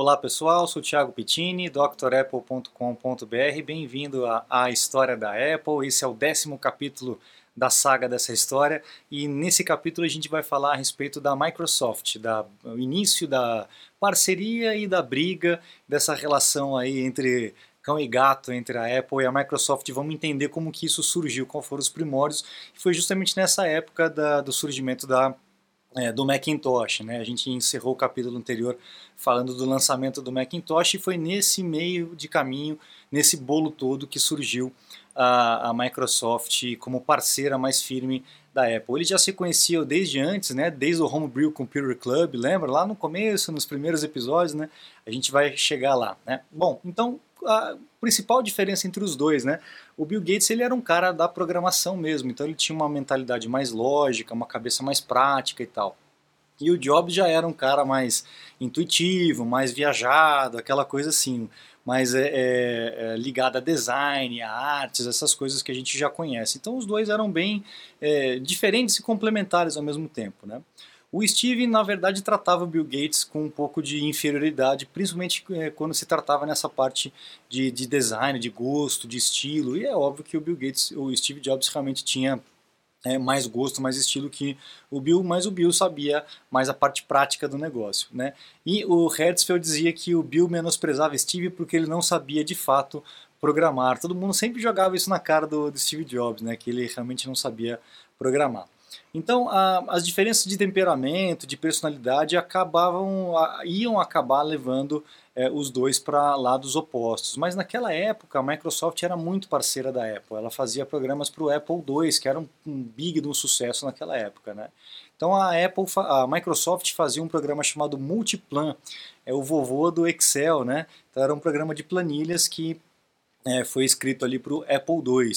Olá pessoal, sou Thiago Pittini, drapple.com.br. Bem-vindo à, História da Apple. Esse é o décimo capítulo da saga dessa história e nesse capítulo a gente vai falar a respeito da Microsoft, da início da parceria e da briga dessa relação aí entre cão e gato entre a Apple e a Microsoft. Vamos entender como que isso surgiu, quais foram os primórdios. Foi justamente nessa época da, do surgimento da é, do Macintosh. Né? A gente encerrou o capítulo anterior falando do lançamento do Macintosh e foi nesse meio de caminho, nesse bolo todo, que surgiu a, a Microsoft como parceira mais firme da Apple. Eles já se conheciam desde antes, né? desde o Homebrew Computer Club, lembra? Lá no começo, nos primeiros episódios, né? a gente vai chegar lá. Né? Bom, então a principal diferença entre os dois, né? O Bill Gates ele era um cara da programação mesmo, então ele tinha uma mentalidade mais lógica, uma cabeça mais prática e tal. E o Jobs já era um cara mais intuitivo, mais viajado, aquela coisa assim, mais é, é, é, ligada a design, a artes, essas coisas que a gente já conhece. Então os dois eram bem é, diferentes e complementares ao mesmo tempo, né? O Steve, na verdade, tratava o Bill Gates com um pouco de inferioridade, principalmente é, quando se tratava nessa parte de, de, design, de gosto, de estilo. E é óbvio que o Bill Gates, o Steve Jobs realmente tinha é, mais gosto, mais estilo que o Bill, mas o Bill sabia mais a parte prática do negócio. Né? E o Hertzfeld dizia que o Bill menosprezava Steve porque ele não sabia de fato programar. Todo mundo sempre jogava isso na cara do, do Steve Jobs, né? que ele realmente não sabia programar. Então, a, as diferenças de temperamento, de personalidade, acabavam, a, iam acabar levando é, os dois para lados opostos. Mas naquela época, a Microsoft era muito parceira da Apple. Ela fazia programas para o Apple II, que era um, um big de um sucesso naquela época, né? Então a Apple, a Microsoft fazia um programa chamado Multiplan, é o vovô do Excel, né? Então era um programa de planilhas que é, foi escrito ali para o Apple II.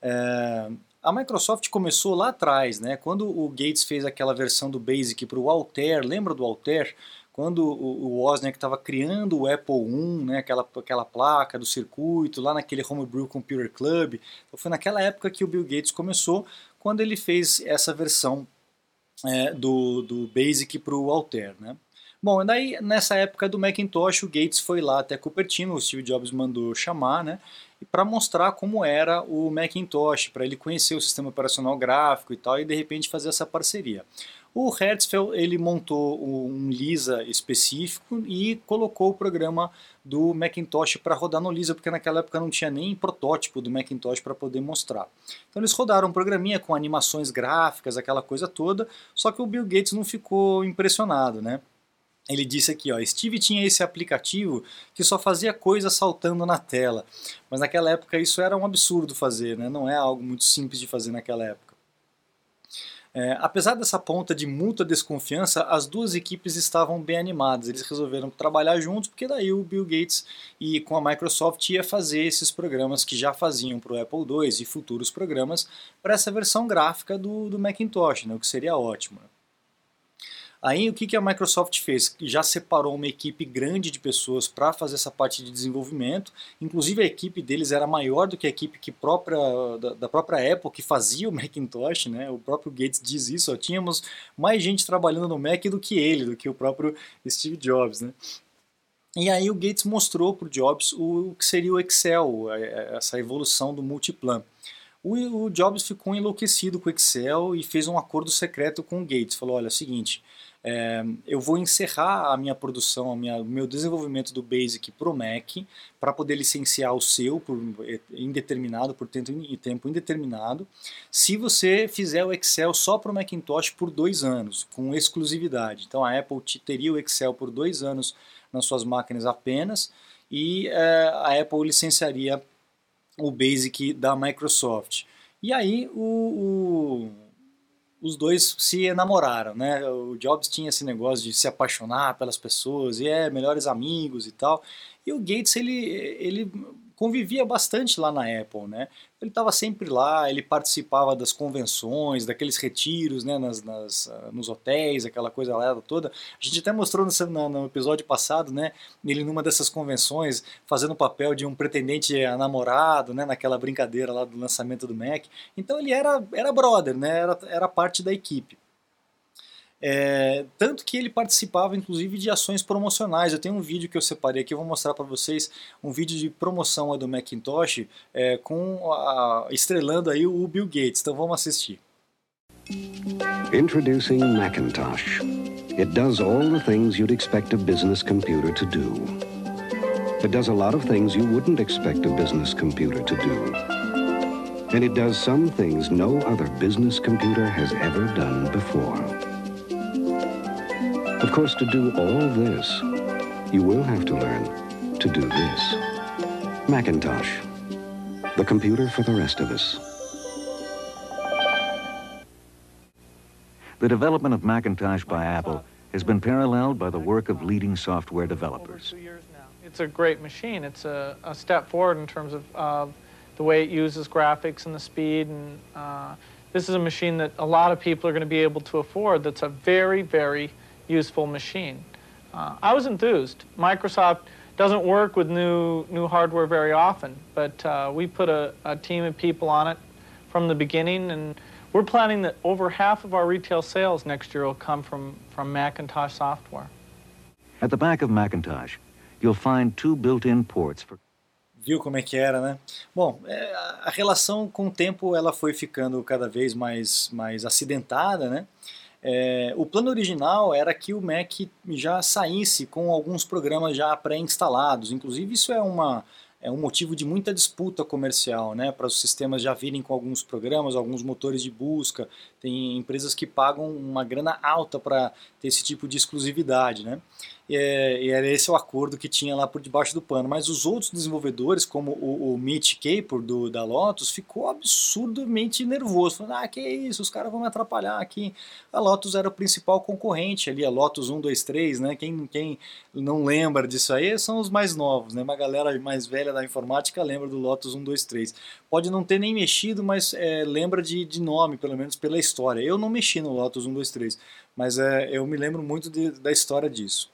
É, a Microsoft começou lá atrás, né? Quando o Gates fez aquela versão do Basic para o Altair, lembra do Altair? Quando o, Wozniak estava criando o Apple I, né, aquela, aquela placa do circuito, lá naquele Homebrew Computer Club, então foi naquela época que o Bill Gates começou, quando ele fez essa versão é, do, do Basic para o Altair. Né? Bom, daí nessa época do Macintosh, o Gates foi lá até Cupertino, o Steve Jobs mandou chamar, né? para mostrar como era o Macintosh, para ele conhecer o sistema operacional gráfico e tal, e de repente fazer essa parceria. O Hertzfeld ele montou um Lisa específico e colocou o programa do Macintosh para rodar no Lisa, porque naquela época não tinha nem protótipo do Macintosh para poder mostrar. Então eles rodaram um programinha com animações gráficas, aquela coisa toda, só que o Bill Gates não ficou impressionado, né? Ele disse aqui, ó, Steve tinha esse aplicativo que só fazia coisas saltando na tela. Mas naquela época isso era um absurdo fazer, né? não é algo muito simples de fazer naquela época. É, apesar dessa ponta de muita desconfiança, as duas equipes estavam bem animadas. Eles resolveram trabalhar juntos, porque daí o Bill Gates e com a Microsoft ia fazer esses programas que já faziam para o Apple II e futuros programas para essa versão gráfica do, do Macintosh, né? o que seria ótimo. Né? Aí o que, que a Microsoft fez? Já separou uma equipe grande de pessoas para fazer essa parte de desenvolvimento. Inclusive a equipe deles era maior do que a equipe que própria, da, da própria Apple que fazia o Macintosh, né? O próprio Gates diz isso. Ó, tínhamos mais gente trabalhando no Mac do que ele, do que o próprio Steve Jobs, né? E aí o Gates mostrou para o Jobs o, que seria o Excel, essa evolução do multiplan. O Jobs ficou enlouquecido com o Excel e fez um acordo secreto com o Gates. Falou, olha, é o seguinte, é, eu vou encerrar a minha produção, o meu desenvolvimento do Basic para o Mac, para poder licenciar o seu por indeterminado, por tempo indeterminado, se você fizer o Excel só para o Macintosh por dois anos, com exclusividade. Então a Apple teria o Excel por dois anos nas suas máquinas apenas, e é, a Apple licenciaria o Basic da Microsoft. E aí o, o os dois se enamoraram, né? O Jobs tinha esse negócio de se apaixonar pelas pessoas e é melhores amigos e tal. E o Gates ele ele convivia bastante lá na Apple, né? Ele estava sempre lá, ele participava das convenções, daqueles retiros, né, nas, nas uh, nos hotéis, aquela coisa lá toda. A gente até mostrou no, no, episódio passado, né, ele numa dessas convenções fazendo o papel de um pretendente a namorado, né, naquela brincadeira lá do lançamento do Mac. Então ele era era brother, né? Era era parte da equipe. É, tanto que ele participava inclusive de ações promocionais. Eu tenho um vídeo que eu separei aqui, eu vou mostrar para vocês um vídeo de promoção do Macintosh é, com a, estrelando aí o Bill Gates. Então vamos assistir. Introducing Macintosh. It does all the things you'd expect a business computer to do. It does a lot of things you wouldn't expect a business computer to do. And it does some things no other business computer has ever done before. Of course, to do all this, you will have to learn to do this. Macintosh, the computer for the rest of us. The development of Macintosh by Apple has been paralleled by the work of leading software developers. It's a great machine. It's a, a step forward in terms of uh, the way it uses graphics and the speed. And uh, this is a machine that a lot of people are going to be able to afford. That's a very, very useful machine. Uh, I was enthused. Microsoft doesn't work with new new hardware very often, but uh, we put a, a team of people on it from the beginning and we're planning that over half of our retail sales next year will come from, from Macintosh software. At the back of Macintosh, you'll find two built-in ports for Viu como é que era, né? Bom, é, a relação com o tempo ela foi ficando cada vez mais, mais acidentada, né? É, o plano original era que o Mac já saísse com alguns programas já pré-instalados. Inclusive, isso é uma, é um motivo de muita disputa comercial, né, para os sistemas já virem com alguns programas, alguns motores de busca. Tem empresas que pagam uma grana alta para ter esse tipo de exclusividade, né? E, é, e, era esse o acordo que tinha lá por debaixo do pano. Mas os outros desenvolvedores, como o, o Mitch Capor do, da Lotus, ficou absurdamente nervoso. Falando, ah, que isso, os caras vão me atrapalhar aqui. A Lotus era o principal concorrente ali, a Lotus 1, 2, 3, né? Quem, quem não lembra disso aí são os mais novos, né? Uma galera mais velha da informática lembra do Lotus 1, 2, 3. Pode não ter nem mexido, mas é, lembra de, de nome, pelo menos pela história. Eu não mexi no Lotus 1, 2, 3, mas é, eu me lembro muito de, da história disso.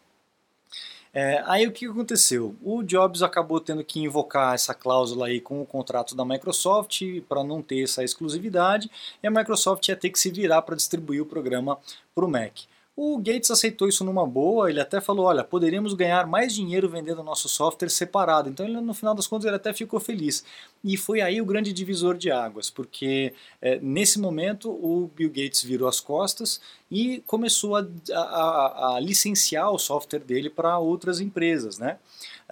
É, aí o que aconteceu? O Jobs acabou tendo que invocar essa cláusula aí com o contrato da Microsoft para não ter essa exclusividade e a Microsoft ia ter que se virar para distribuir o programa para o Mac. O Gates aceitou isso numa boa, ele até falou, olha, poderíamos ganhar mais dinheiro vendendo nosso software separado. Então, ele, no final das contas, ele até ficou feliz. E foi aí o grande divisor de águas, porque é, nesse momento o Bill Gates virou as costas e começou a, a, a licenciar o software dele para outras empresas, né?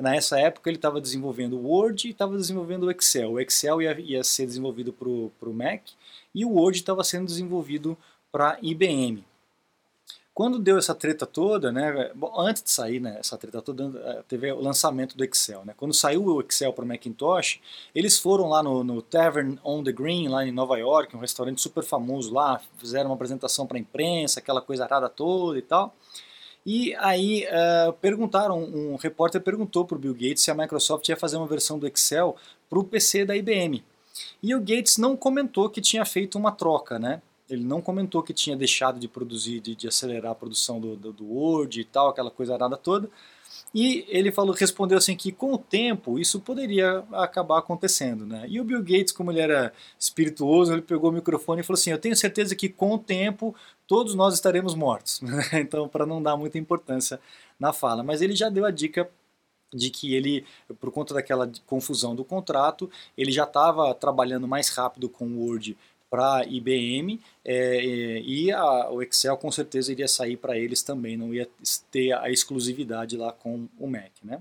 Nessa época ele estava desenvolvendo o Word e estava desenvolvendo o Excel. O Excel ia, ia ser desenvolvido para o Mac e o Word estava sendo desenvolvido para IBM. Quando deu essa treta toda, né, bom, antes de sair né, essa treta toda, eh, teve o lançamento do Excel. Né? Quando saiu o Excel para o Macintosh, eles foram lá no, no, Tavern on the Green, lá em Nova York, um restaurante super famoso lá, fizeram uma apresentação para a imprensa, aquela coisa arada toda e tal. E aí uh, perguntaram, um repórter perguntou para o Bill Gates se a Microsoft ia fazer uma versão do Excel para o PC da IBM. E o Gates não comentou que tinha feito uma troca, né? Ele não comentou que tinha deixado de produzir, de, de acelerar a produção do, do, do, Word e tal, aquela coisa arada toda. E ele falou, respondeu assim que com o tempo isso poderia acabar acontecendo, né? E o Bill Gates, como ele era espirituoso, ele pegou o microfone e falou assim: "Eu tenho certeza que com o tempo todos nós estaremos mortos". então, para não dar muita importância na fala, mas ele já deu a dica de que ele, por conta daquela confusão do contrato, ele já estava trabalhando mais rápido com o Word para IBM é, é, e a, o Excel com certeza iria sair para eles também, não ia ter a exclusividade lá com o Mac. Né?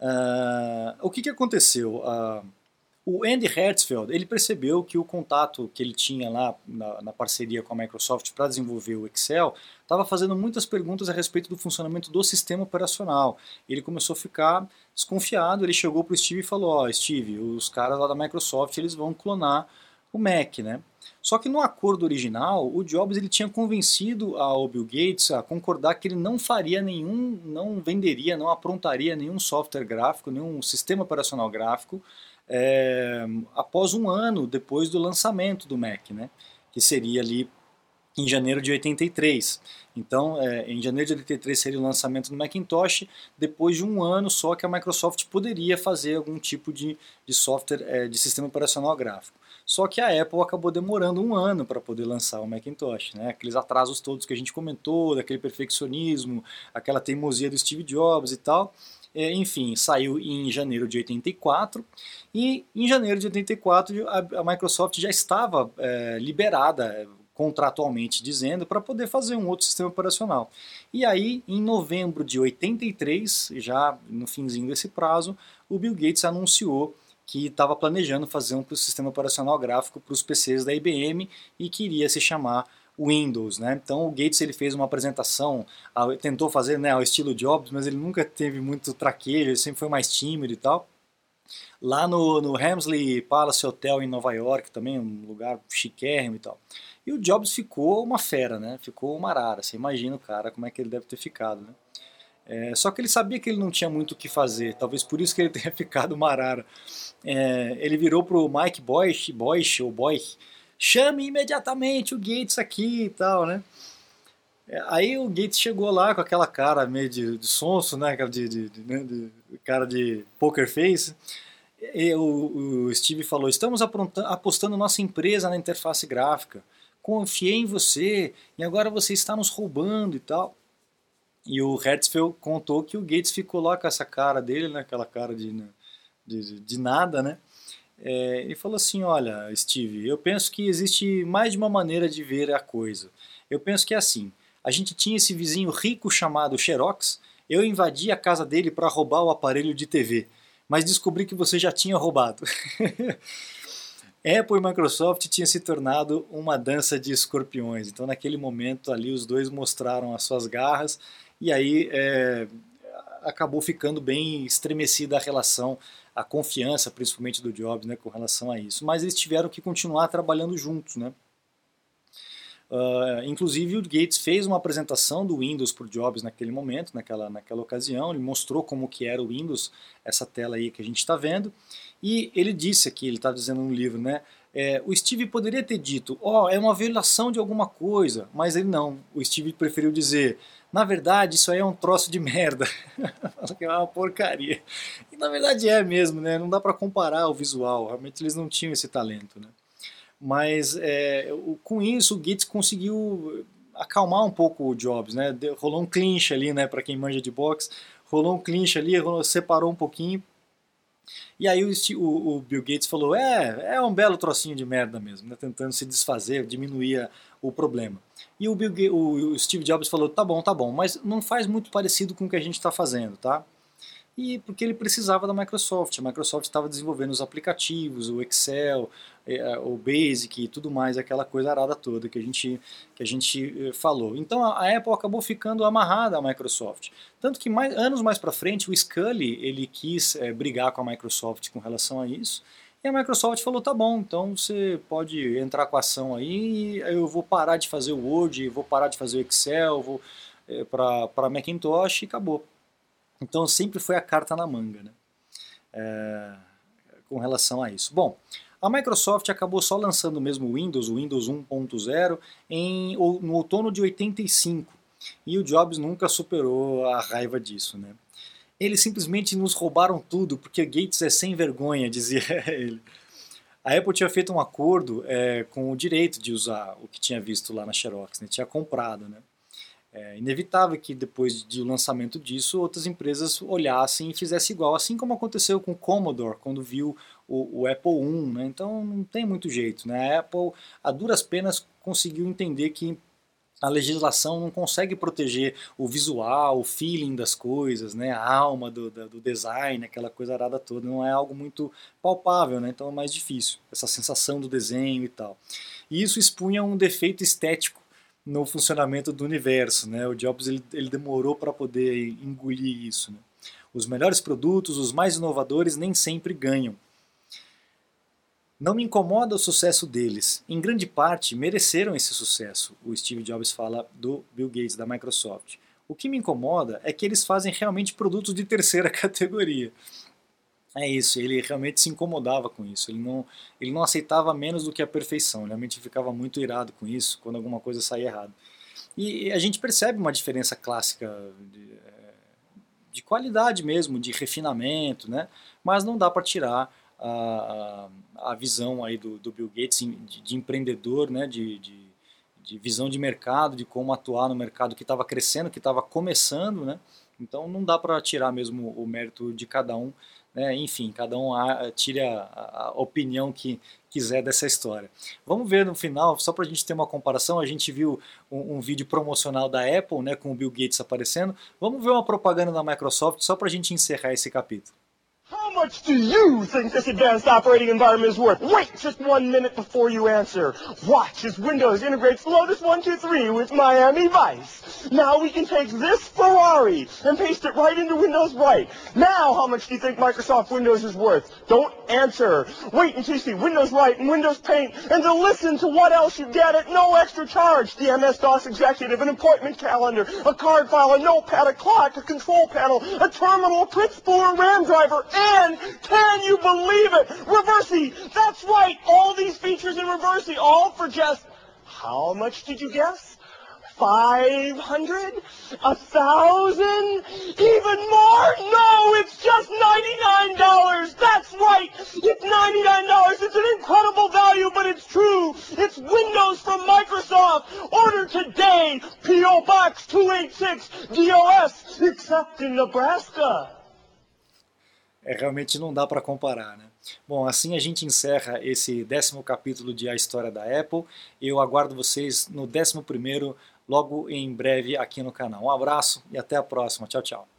Uh, o que, que aconteceu? Uh, o Andy Hertzfeld ele percebeu que o contato que ele tinha lá na, na parceria com a Microsoft para desenvolver o Excel estava fazendo muitas perguntas a respeito do funcionamento do sistema operacional. Ele começou a ficar desconfiado, ele chegou para o Steve e falou, ó, oh, Steve, os caras lá da Microsoft eles vão clonar o Mac, né? Só que no acordo original, o Jobs ele tinha convencido ao Bill Gates a concordar que ele não faria nenhum, não venderia, não aprontaria nenhum software gráfico, nenhum sistema operacional gráfico é, após um ano depois do lançamento do Mac, né? Que seria ali em janeiro de 83. Então, é, em janeiro de 83 seria o lançamento do Macintosh, depois de um ano só que a Microsoft poderia fazer algum tipo de, de software é, de sistema operacional gráfico. Só que a Apple acabou demorando um ano para poder lançar o Macintosh, né? aqueles atrasos todos que a gente comentou, daquele perfeccionismo, aquela teimosia do Steve Jobs e tal. É, enfim, saiu em janeiro de 84 e em janeiro de 84 a, a Microsoft já estava é, liberada contratualmente dizendo, para poder fazer um outro sistema operacional. E aí, em novembro de 83, já no finzinho desse prazo, o Bill Gates anunciou que estava planejando fazer um sistema operacional gráfico para os PCs da IBM e queria se chamar Windows, né? Então o Gates ele fez uma apresentação, tentou fazer né, ao estilo Jobs, mas ele nunca teve muito traquejo, ele sempre foi mais tímido e tal. Lá no, no Helmsley Palace Hotel em Nova York, também um lugar chiquérrimo e tal. E o Jobs ficou uma fera, né? Ficou uma arara. Você imagina o cara, como é que ele deve ter ficado, né? É, só que ele sabia que ele não tinha muito o que fazer, talvez por isso que ele tenha ficado uma arara. É, ele virou pro Mike Boyce, Boyce ou Boy, chame imediatamente o Gates aqui e tal, né? É, aí o Gates chegou lá com aquela cara meio de, de sonso, né? De, de, né? de cara de poker face. E o, o Steve falou: Estamos apostando nossa empresa na interface gráfica confiei em você e agora você está nos roubando e tal. E o Hertzfeld contou que o Gates ficou lá com essa cara dele, né, aquela cara de, né, de, de nada, né? É, e falou assim: Olha, Steve, eu penso que existe mais de uma maneira de ver a coisa. Eu penso que é assim: a gente tinha esse vizinho rico chamado Xerox, eu invadi a casa dele para roubar o aparelho de TV, mas descobri que você já tinha roubado. Apple e Microsoft tinha se tornado uma dança de escorpiões. Então, naquele momento ali, os dois mostraram as suas garras e aí é, acabou ficando bem estremecida a relação, a confiança, principalmente do Jobs, né, com relação a isso. Mas eles tiveram que continuar trabalhando juntos, né? Uh, inclusive o Gates fez uma apresentação do Windows para o Jobs naquele momento, naquela, naquela ocasião, ele mostrou como que era o Windows, essa tela aí que a gente está vendo, e ele disse aqui, ele está dizendo no livro, né, é, o Steve poderia ter dito, ó, oh, é uma violação de alguma coisa, mas ele não, o Steve preferiu dizer, na verdade isso aí é um troço de merda, que é uma porcaria, e na verdade é mesmo, né, não dá para comparar o visual, realmente eles não tinham esse talento, né. Mas é, com isso o Gates conseguiu acalmar um pouco o Jobs, né? Rolou um clinch ali, né? Para quem manja de boxe, rolou um clinch ali, rolou, separou um pouquinho. E aí o, o, Bill Gates falou, é, é um belo trocinho de merda mesmo, né? Tentando se desfazer, diminuir o problema. E o, Bill, o, o Steve Jobs falou, tá bom, tá bom, mas não faz muito parecido com o que a gente está fazendo, tá? E porque ele precisava da Microsoft. A Microsoft estava desenvolvendo os aplicativos, o Excel, é, o Basic e tudo mais, aquela coisa arada toda que a gente, que a gente eh, falou. Então a Apple acabou ficando amarrada à Microsoft. Tanto que mais, anos mais para frente o Scully ele quis é, brigar com a Microsoft com relação a isso. E a Microsoft falou, tá bom, então você pode entrar com a ação aí, eu vou parar de fazer o Word, vou parar de fazer o Excel, vou eh, para Macintosh e acabou. Então sempre foi a carta na manga, né? É, com relação a isso. Bom, a Microsoft acabou só lançando mesmo o Windows, o Windows 1.0, no outono de 85. E o Jobs nunca superou a raiva disso, né? Eles simplesmente nos roubaram tudo porque Gates é sem vergonha, dizia ele. A Apple tinha feito um acordo é, com o direito de usar o que tinha visto lá na Xerox, né? tinha comprado, né? É inevitável que depois do lançamento disso outras empresas olhassem e fizessem igual, assim como aconteceu com o Commodore quando viu o, o Apple I, né? então não tem muito jeito. Né? A Apple, a duras penas, conseguiu entender que a legislação não consegue proteger o visual, o feeling das coisas, né? a alma do, do design, aquela coisa arada toda, não é algo muito palpável, né? então é mais difícil, essa sensação do desenho e tal. E isso expunha um defeito estético no funcionamento do universo. Né? O Jobs ele, ele demorou para poder engolir isso. Né? Os melhores produtos, os mais inovadores, nem sempre ganham. Não me incomoda o sucesso deles. Em grande parte, mereceram esse sucesso, o Steve Jobs fala do Bill Gates, da Microsoft. O que me incomoda é que eles fazem realmente produtos de terceira categoria. É isso, ele realmente se incomodava com isso, ele não, ele não aceitava menos do que a perfeição, ele realmente ficava muito irado com isso, quando alguma coisa saía errado. E a gente percebe uma diferença clássica de, é, de qualidade mesmo, de refinamento, né? mas não dá para tirar a, a, a, visão aí do, do Bill Gates de, de empreendedor, né? de, de, de visão de mercado, de como atuar no mercado que estava crescendo, que estava começando, né? Então não dá para tirar mesmo o mérito de cada um, né? enfim, cada um tire a, a, opinião que quiser dessa história. Vamos ver no final, só para a gente ter uma comparação, a gente viu um, um, vídeo promocional da Apple, né, com o Bill Gates aparecendo. Vamos ver uma propaganda da Microsoft só para a gente encerrar esse capítulo. How much do you think this advanced operating environment is worth? Wait just one minute before you answer. Watch as Windows integrates Lotus 123 with Miami Vice. Now we can take this Ferrari and paste it right into Windows Right. Now how much do you think Microsoft Windows is worth? Don't answer. Wait until you see Windows Right and Windows Paint and to listen to what else you get at no extra charge. The MS-DOS executive, an appointment calendar, a card file, a notepad, a clock, a control panel, a terminal, a print spooler, RAM driver, and can you believe it? Reversi, that's right, all these features in Reversi, all for just, how much did you guess? 500? A thousand? Even more? No, it's just $99. That's right. It's $99. It's an incredible value, but it's true. It's Windows from Microsoft. Order today. P.O. Box 286 DOS, except in Nebraska. É, realmente não dá para comparar. Né? Bom, assim a gente encerra esse décimo capítulo de A História da Apple. Eu aguardo vocês no décimo primeiro, logo em breve aqui no canal. Um abraço e até a próxima. Tchau, tchau.